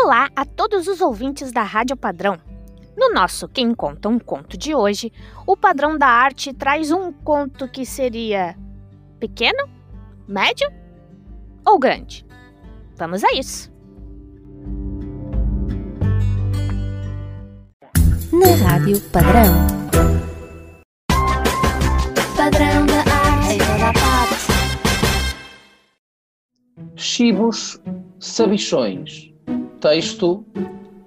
Olá a todos os ouvintes da Rádio Padrão. No nosso Quem Conta um Conto de hoje, o Padrão da Arte traz um conto que seria pequeno, médio ou grande. Vamos a isso! Na Rádio Padrão. Padrão da arte em toda parte. Chibos Sabichões. Texto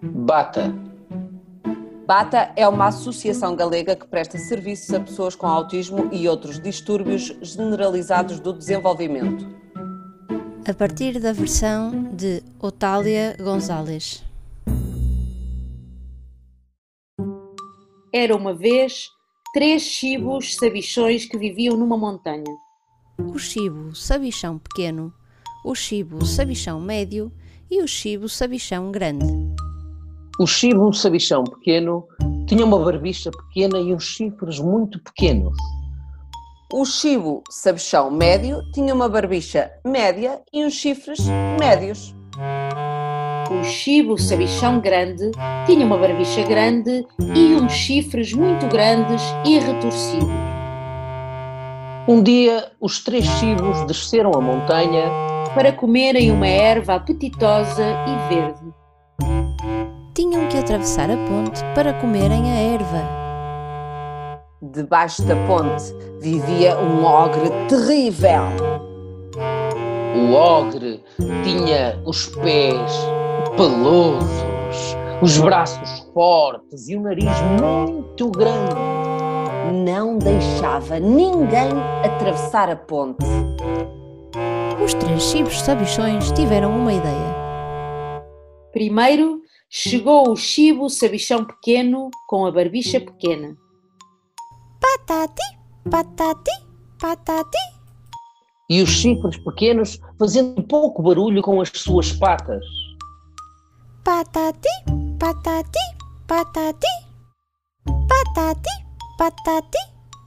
Bata. Bata é uma associação galega que presta serviços a pessoas com autismo e outros distúrbios generalizados do desenvolvimento. A partir da versão de Otália Gonzalez. Era uma vez três chibos sabichões que viviam numa montanha. O chibo sabichão pequeno, o chibo sabichão médio e o chibo sabichão grande. O chibo sabichão pequeno tinha uma barbicha pequena e uns chifres muito pequenos. O chibo sabichão médio tinha uma barbicha média e uns chifres médios. O chibo sabichão grande tinha uma barbicha grande e uns chifres muito grandes e retorcidos. Um dia, os três chibos desceram a montanha Para comerem uma erva apetitosa e verde. Tinham que atravessar a ponte para comerem a erva. Debaixo da ponte vivia um ogre terrível. O ogre tinha os pés pelosos, os braços fortes e o nariz muito grande. Não deixava ninguém atravessar a ponte. Os três chibos sabichões tiveram uma ideia. Primeiro chegou o chibo sabichão pequeno com a barbicha pequena. Patati, patati, patati. E os chifres pequenos fazendo pouco barulho com as suas patas. Patati, patati, patati. Patati, patati,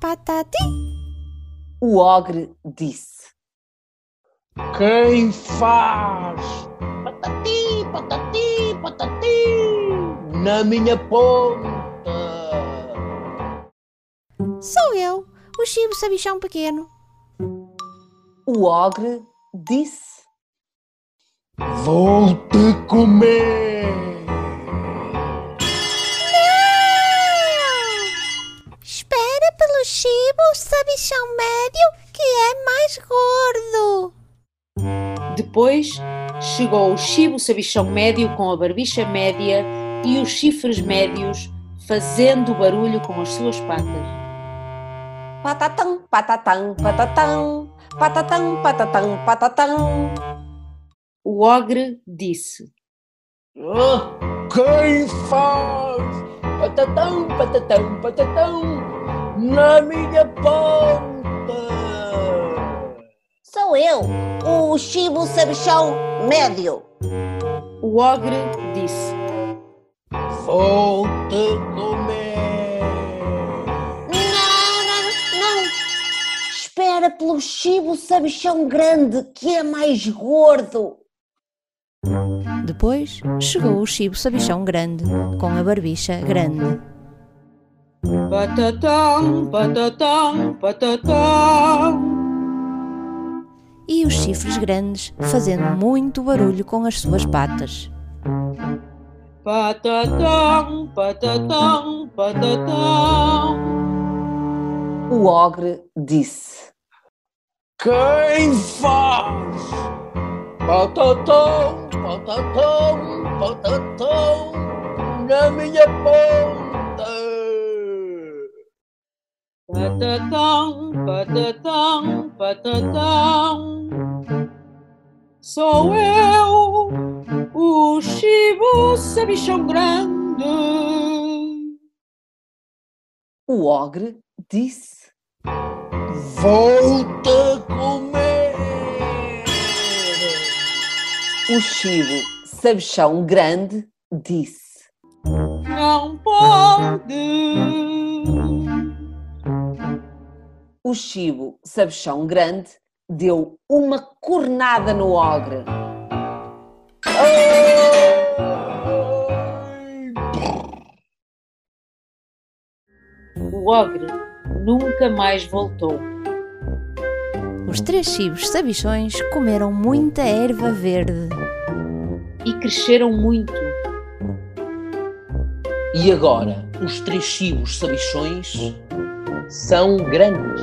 patati. O ogre disse: Quem faz patati, patati, patati na minha ponta? Sou eu, o chibo sabichão pequeno. O ogre disse: Vou-te comer! Espera pelo chibo sabichão médio que é mais gordo. Depois chegou o chibo sabichão médio com a barbicha média e os chifres médios fazendo barulho com as suas patas. Patatão, patatão, patatão, patatão, patatão, patatão. O ogre disse: Ah, Quem faz patatão, patatão, patatão na minha ponta? Sou eu, o Chibo Sabichão Médio. O ogre disse: Vou-te comer! Não, não, não. Espera pelo Chibo Sabichão Grande, que é mais gordo. Depois chegou o chibo sabichão grande, com a barbicha grande. Patatão, patatão, patatão. E os chifres grandes fazendo muito barulho com as suas patas. Patatão, patatão, patatão. O ogre disse: Quem faz patatão, patatão, patatão na minha ponta? Patatão, patatão, patatão. Sou eu, o chibo sabichão grande. O ogre disse: Vou-te comer! O chibo sabichão grande disse: Não pode o chibo Sabichão Grande deu uma cornada no ogre. O ogre nunca mais voltou. Os três chibos sabichões comeram muita erva verde. E cresceram muito. E agora, os três chibos sabichões são grandes.